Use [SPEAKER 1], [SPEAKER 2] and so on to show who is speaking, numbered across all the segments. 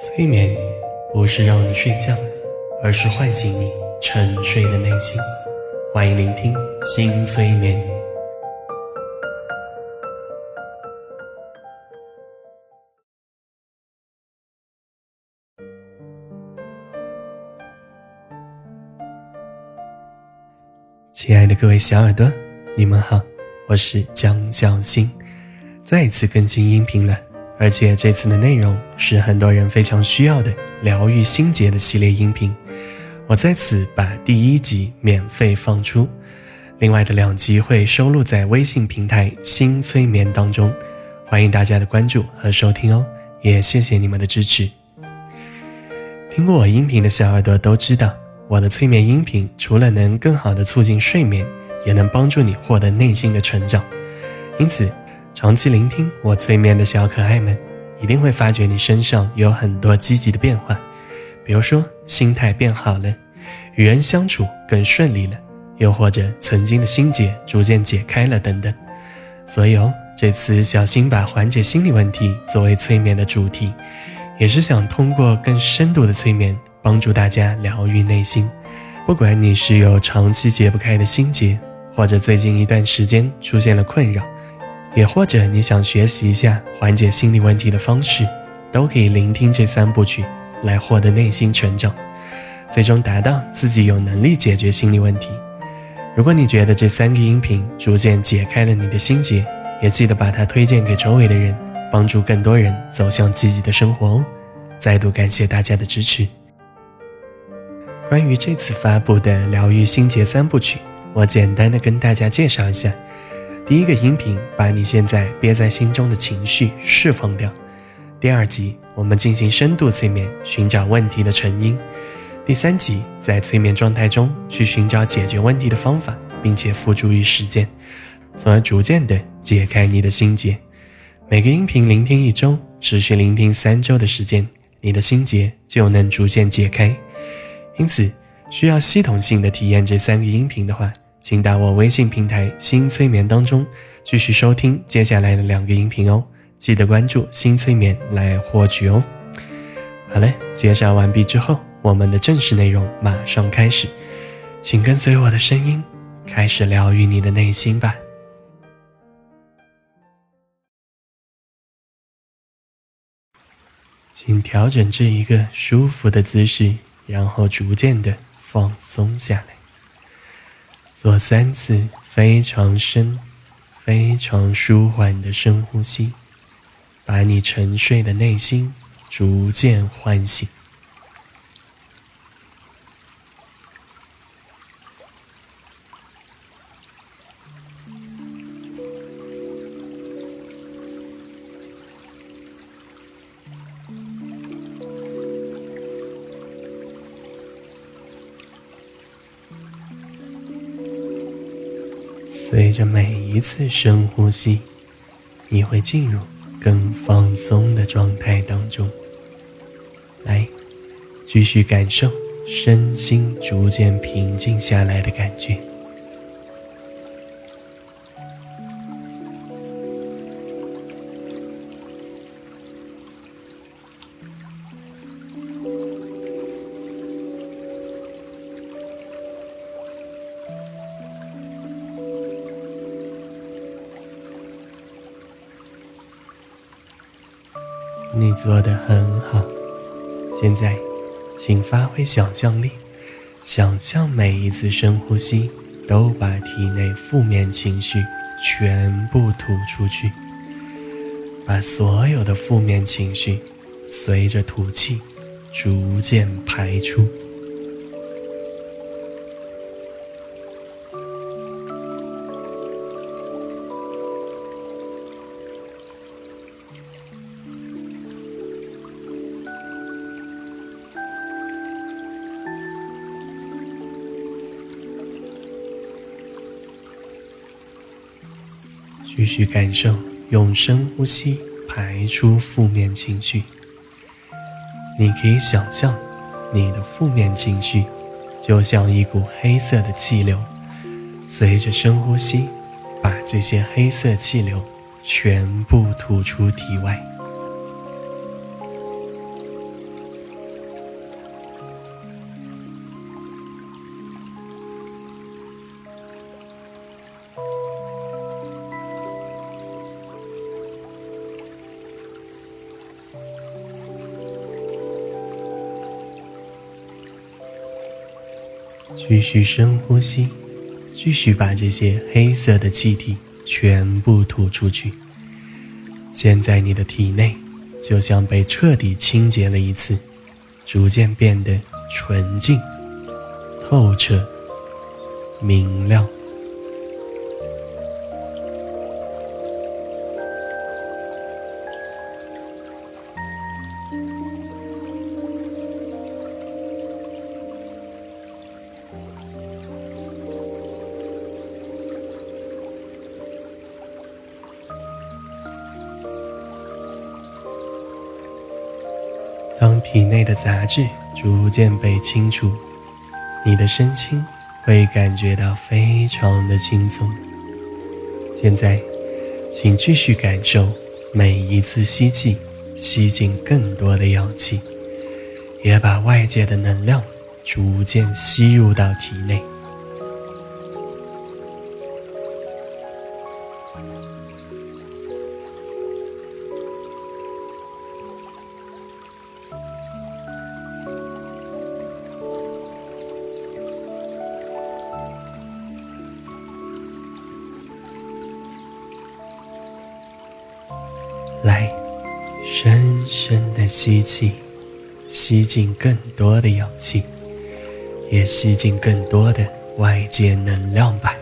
[SPEAKER 1] 催眠不是让你睡觉，而是唤醒你沉睡的内心。欢迎聆听新催眠。亲爱的各位小耳朵，你们好，我是江小新，再次更新音频了。而且这次的内容是很多人非常需要的疗愈心结的系列音频，我在此把第一集免费放出，另外的两集会收录在微信平台新催眠当中，欢迎大家的关注和收听哦，也谢谢你们的支持。听过我音频的小耳朵都知道，我的催眠音频除了能更好的促进睡眠，也能帮助你获得内心的成长，因此。长期聆听我催眠的小可爱们，一定会发觉你身上有很多积极的变化，比如说心态变好了，与人相处更顺利了，又或者曾经的心结逐渐解开了等等。所以哦，这次小新把缓解心理问题作为催眠的主题，也是想通过更深度的催眠，帮助大家疗愈内心。不管你是有长期解不开的心结，或者最近一段时间出现了困扰。也或者你想学习一下缓解心理问题的方式，都可以聆听这三部曲来获得内心成长，最终达到自己有能力解决心理问题。如果你觉得这三个音频逐渐解开了你的心结，也记得把它推荐给周围的人，帮助更多人走向积极的生活哦。再度感谢大家的支持。关于这次发布的疗愈心结三部曲，我简单的跟大家介绍一下。第一个音频把你现在憋在心中的情绪释放掉。第二集我们进行深度催眠，寻找问题的成因。第三集在催眠状态中去寻找解决问题的方法，并且付诸于实践，从而逐渐的解开你的心结。每个音频聆听一周，持续聆听三周的时间，你的心结就能逐渐解开。因此，需要系统性的体验这三个音频的话。请到我微信平台新催眠当中继续收听接下来的两个音频哦，记得关注新催眠来获取哦。好嘞，介绍完毕之后，我们的正式内容马上开始，请跟随我的声音，开始疗愈你的内心吧。请调整至一个舒服的姿势，然后逐渐的放松下来。做三次非常深、非常舒缓的深呼吸，把你沉睡的内心逐渐唤醒。随着每一次深呼吸，你会进入更放松的状态当中。来，继续感受身心逐渐平静下来的感觉。做的很好，现在，请发挥想象力，想象每一次深呼吸都把体内负面情绪全部吐出去，把所有的负面情绪随着吐气逐渐排出。继续感受，用深呼吸排出负面情绪。你可以想象，你的负面情绪就像一股黑色的气流，随着深呼吸，把这些黑色气流全部吐出体外。继续深呼吸，继续把这些黑色的气体全部吐出去。现在你的体内就像被彻底清洁了一次，逐渐变得纯净、透彻、明亮。当体内的杂质逐渐被清除，你的身心会感觉到非常的轻松。现在，请继续感受每一次吸气，吸进更多的氧气，也把外界的能量逐渐吸入到体内。吸气，吸进更多的氧气，也吸进更多的外界能量吧。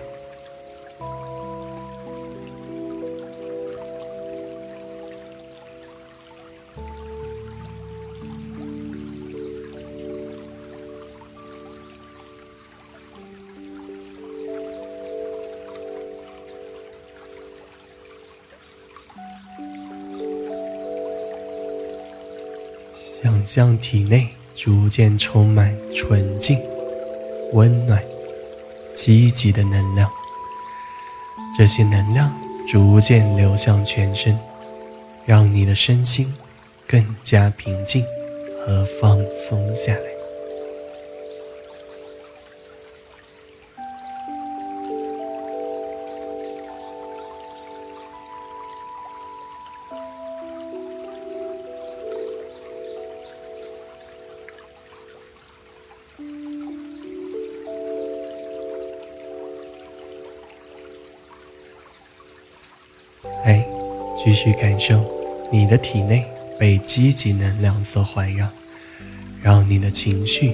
[SPEAKER 1] 让体内逐渐充满纯净、温暖、积极的能量，这些能量逐渐流向全身，让你的身心更加平静和放松下来。去感受你的体内被积极能量所环绕，让你的情绪、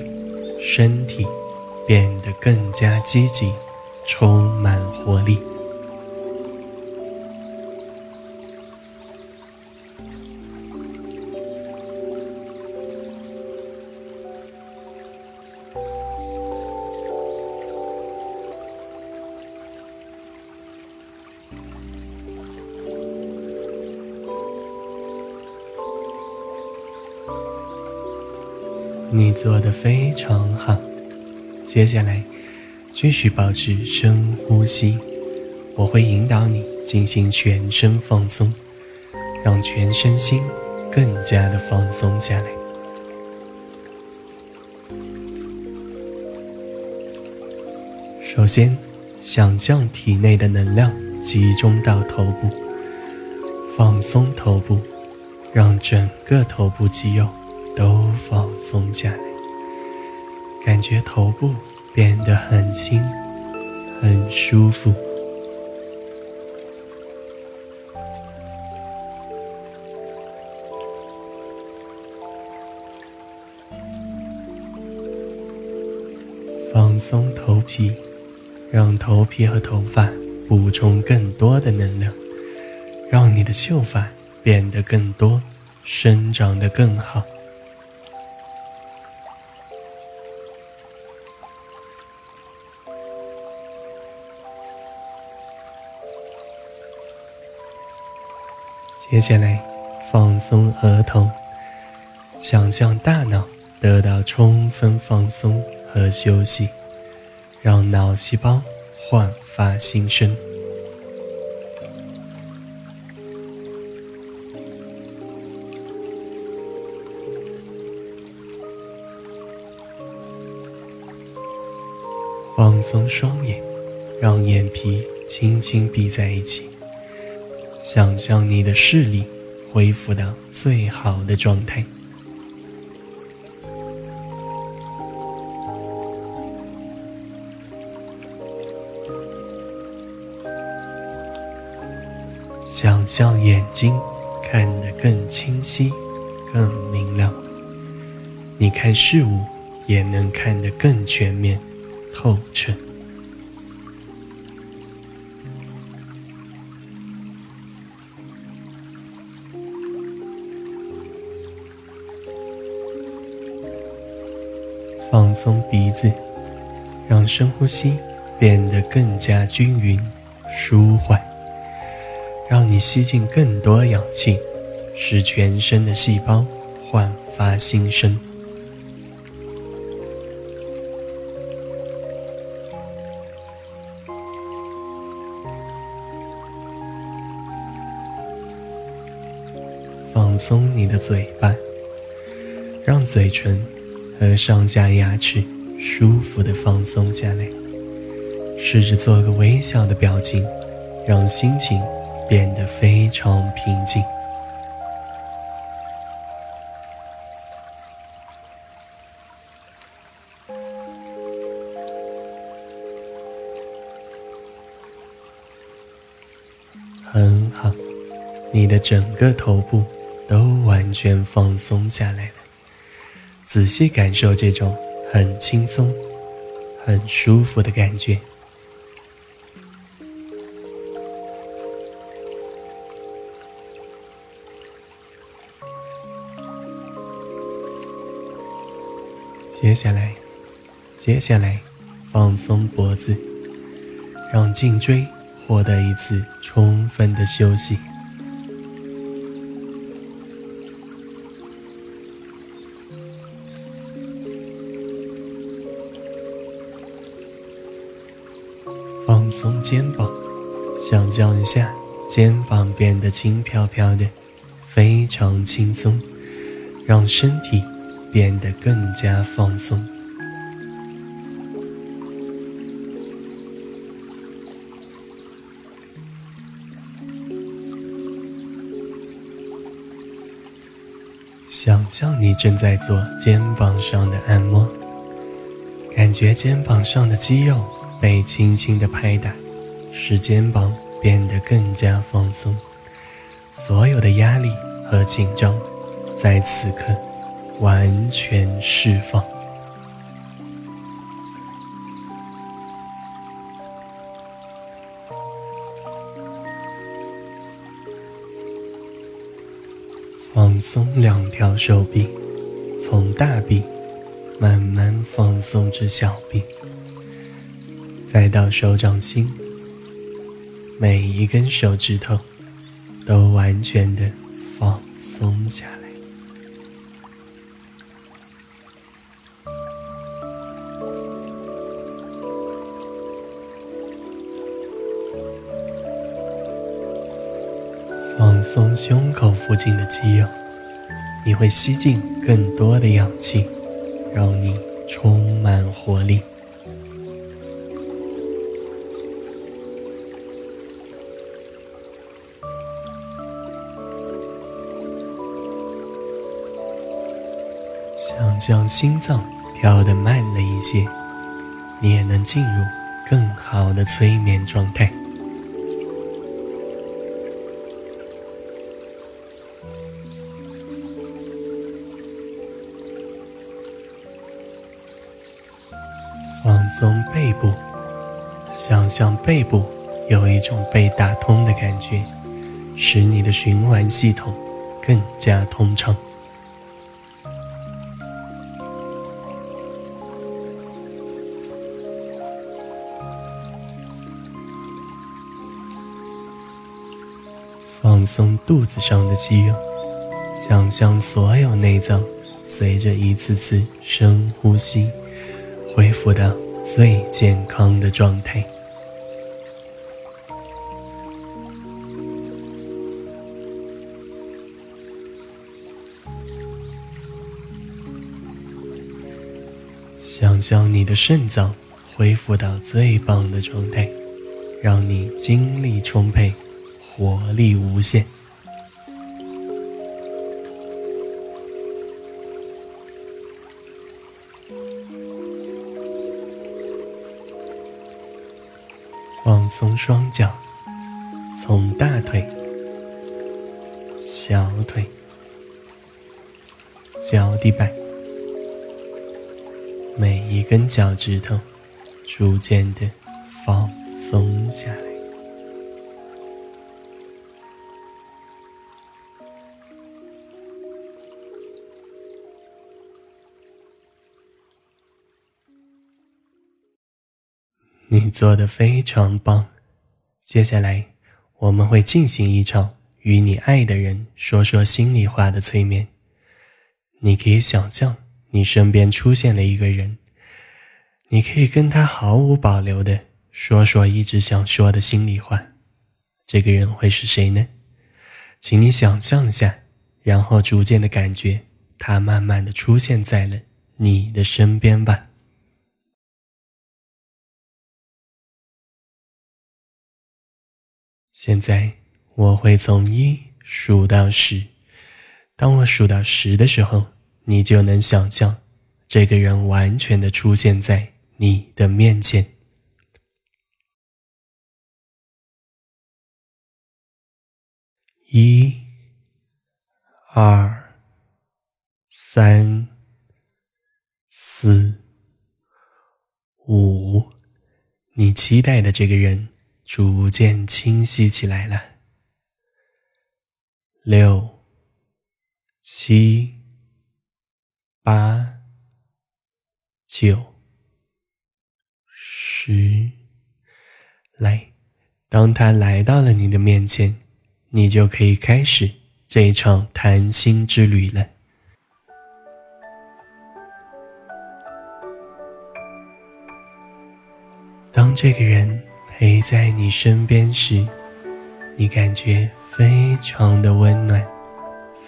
[SPEAKER 1] 身体变得更加积极，充满活力。做的非常好，接下来继续保持深呼吸，我会引导你进行全身放松，让全身心更加的放松下来。首先，想象体内的能量集中到头部，放松头部，让整个头部肌肉。都放松下来，感觉头部变得很轻，很舒服。放松头皮，让头皮和头发补充更多的能量，让你的秀发变得更多，生长得更好。接下来，放松额头，想象大脑得到充分放松和休息，让脑细胞焕发新生。放松双眼，让眼皮轻轻闭在一起。想象你的视力恢复到最好的状态。想象眼睛看得更清晰更明亮你看事物也能看得更全面透彻。放松鼻子，让深呼吸变得更加均匀、舒缓，让你吸进更多氧气，使全身的细胞焕发新生。放松你的嘴巴，让嘴唇。和上下牙齿舒服的放松下来，试着做个微笑的表情，让心情变得非常平静。很好，你的整个头部都完全放松下来了。仔细感受这种很轻松、很舒服的感觉。接下来，接下来，放松脖子，让颈椎获得一次充分的休息。松肩膀，想象一下肩膀变得轻飘飘的，非常轻松，让身体变得更加放松。想象你正在做肩膀上的按摩，感觉肩膀上的肌肉。被轻轻的拍打，使肩膀变得更加放松，所有的压力和紧张在此刻完全释放。放松两条手臂，从大臂慢慢放松至小臂。再到手掌心，每一根手指头都完全的放松下来。放松胸口附近的肌肉，你会吸进更多的氧气，让你充满活力。想象心脏跳得慢了一些，你也能进入更好的催眠状态。放松背部，想象背部有一种被打通的感觉，使你的循环系统更加通畅。放松肚子上的肌肉，想象所有内脏随着一次次深呼吸，恢复到最健康的状态。想象你的肾脏恢复到最棒的状态，让你精力充沛。活力无限，放松双脚，从大腿小腿、脚底板，每一根脚趾头逐渐的放松下来。做的非常棒。接下来，我们会进行一场与你爱的人说说心里话的催眠。你可以想象你身边出现了一个人，你可以跟他毫无保留的说说一直想说的心里话。这个人会是谁呢？请你想象一下，然后逐渐的感觉他慢慢的出现在了你的身边吧。现在我会从一数到十，当我数到十的时候，你就能想象这个人完全的出现在你的面前。一、二、三、四、五，你期待的这个人。逐渐清晰起来了。六、七、八、九、十，来，当他来到了你的面前，你就可以开始这一场谈心之旅了。当这个人。陪在你身边时，你感觉非常的温暖，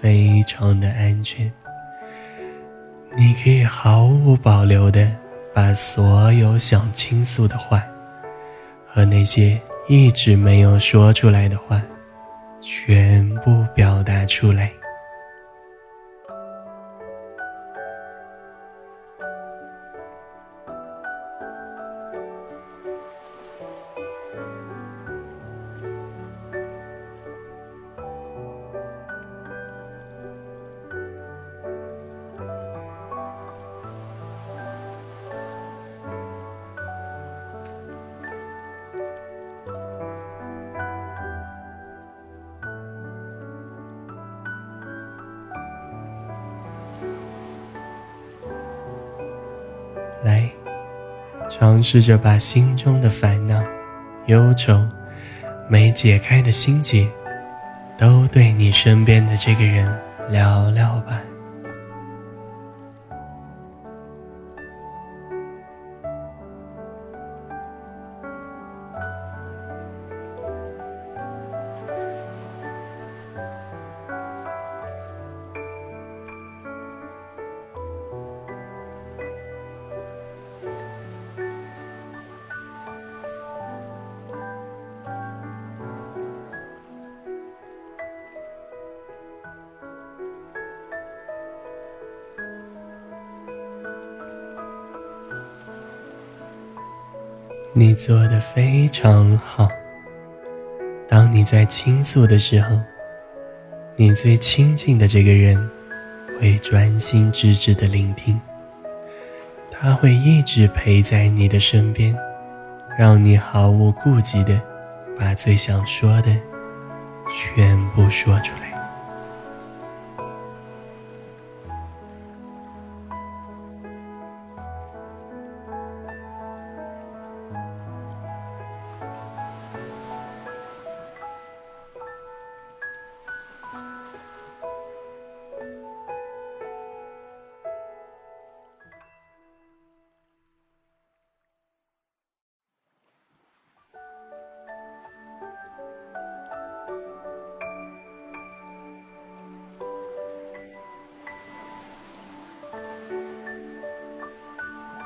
[SPEAKER 1] 非常的安全。你可以毫无保留的把所有想倾诉的话，和那些一直没有说出来的话，全部表达出来。尝试着把心中的烦恼、忧愁、没解开的心结，都对你身边的这个人聊聊吧。你做的非常好。当你在倾诉的时候，你最亲近的这个人会专心致志的聆听，他会一直陪在你的身边，让你毫无顾忌的把最想说的全部说出来。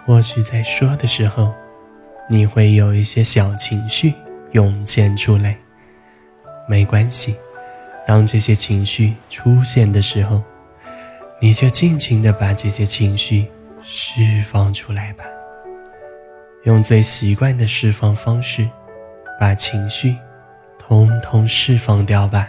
[SPEAKER 1] 或许在说的时候，你会有一些小情绪涌现出来。没关系，当这些情绪出现的时候，你就尽情的把这些情绪释放出来吧。用最习惯的释放方式，把情绪通通释放掉吧。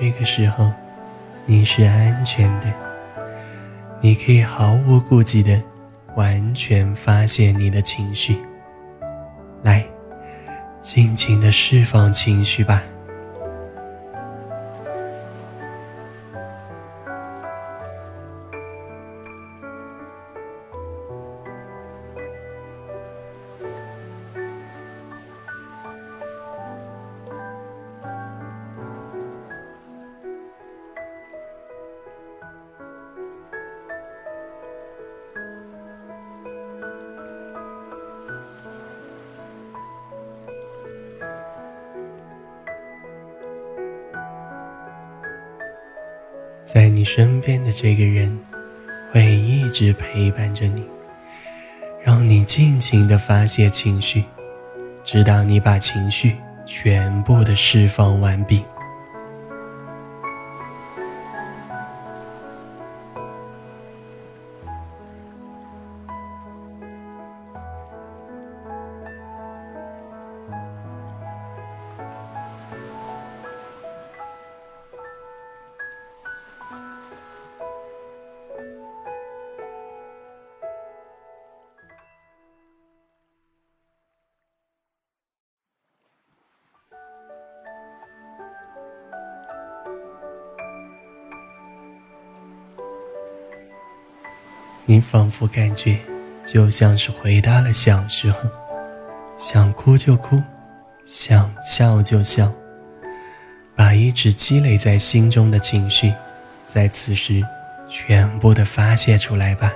[SPEAKER 1] 这个时候，你是安全的，你可以毫无顾忌的完全发泄你的情绪。来，尽情的释放情绪吧。身边的这个人，会一直陪伴着你，让你尽情的发泄情绪，直到你把情绪全部的释放完毕。仿佛感觉，就像是回到了小时候，想哭就哭，想笑就笑，把一直积累在心中的情绪，在此时全部的发泄出来吧。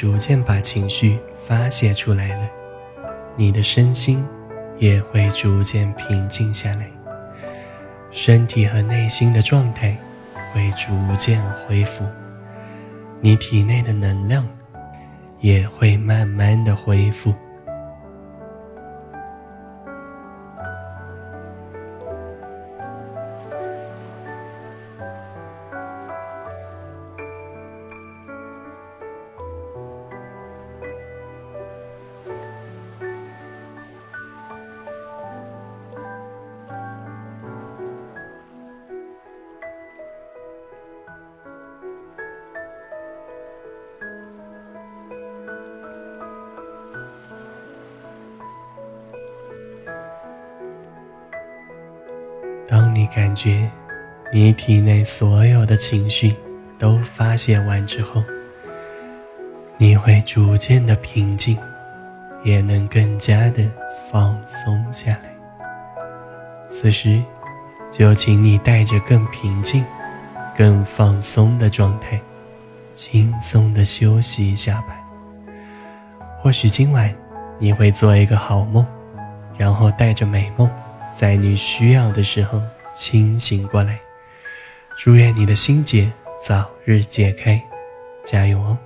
[SPEAKER 1] 逐渐把情绪发泄出来了，你的身心也会逐渐平静下来，身体和内心的状态会逐渐恢复，你体内的能量也会慢慢的恢复。觉你体内所有的情绪都发泄完之后，你会逐渐的平静，也能更加的放松下来。此时，就请你带着更平静、更放松的状态，轻松的休息一下吧。或许今晚你会做一个好梦，然后带着美梦。在你需要的时候清醒过来，祝愿你的心结早日解开，加油哦！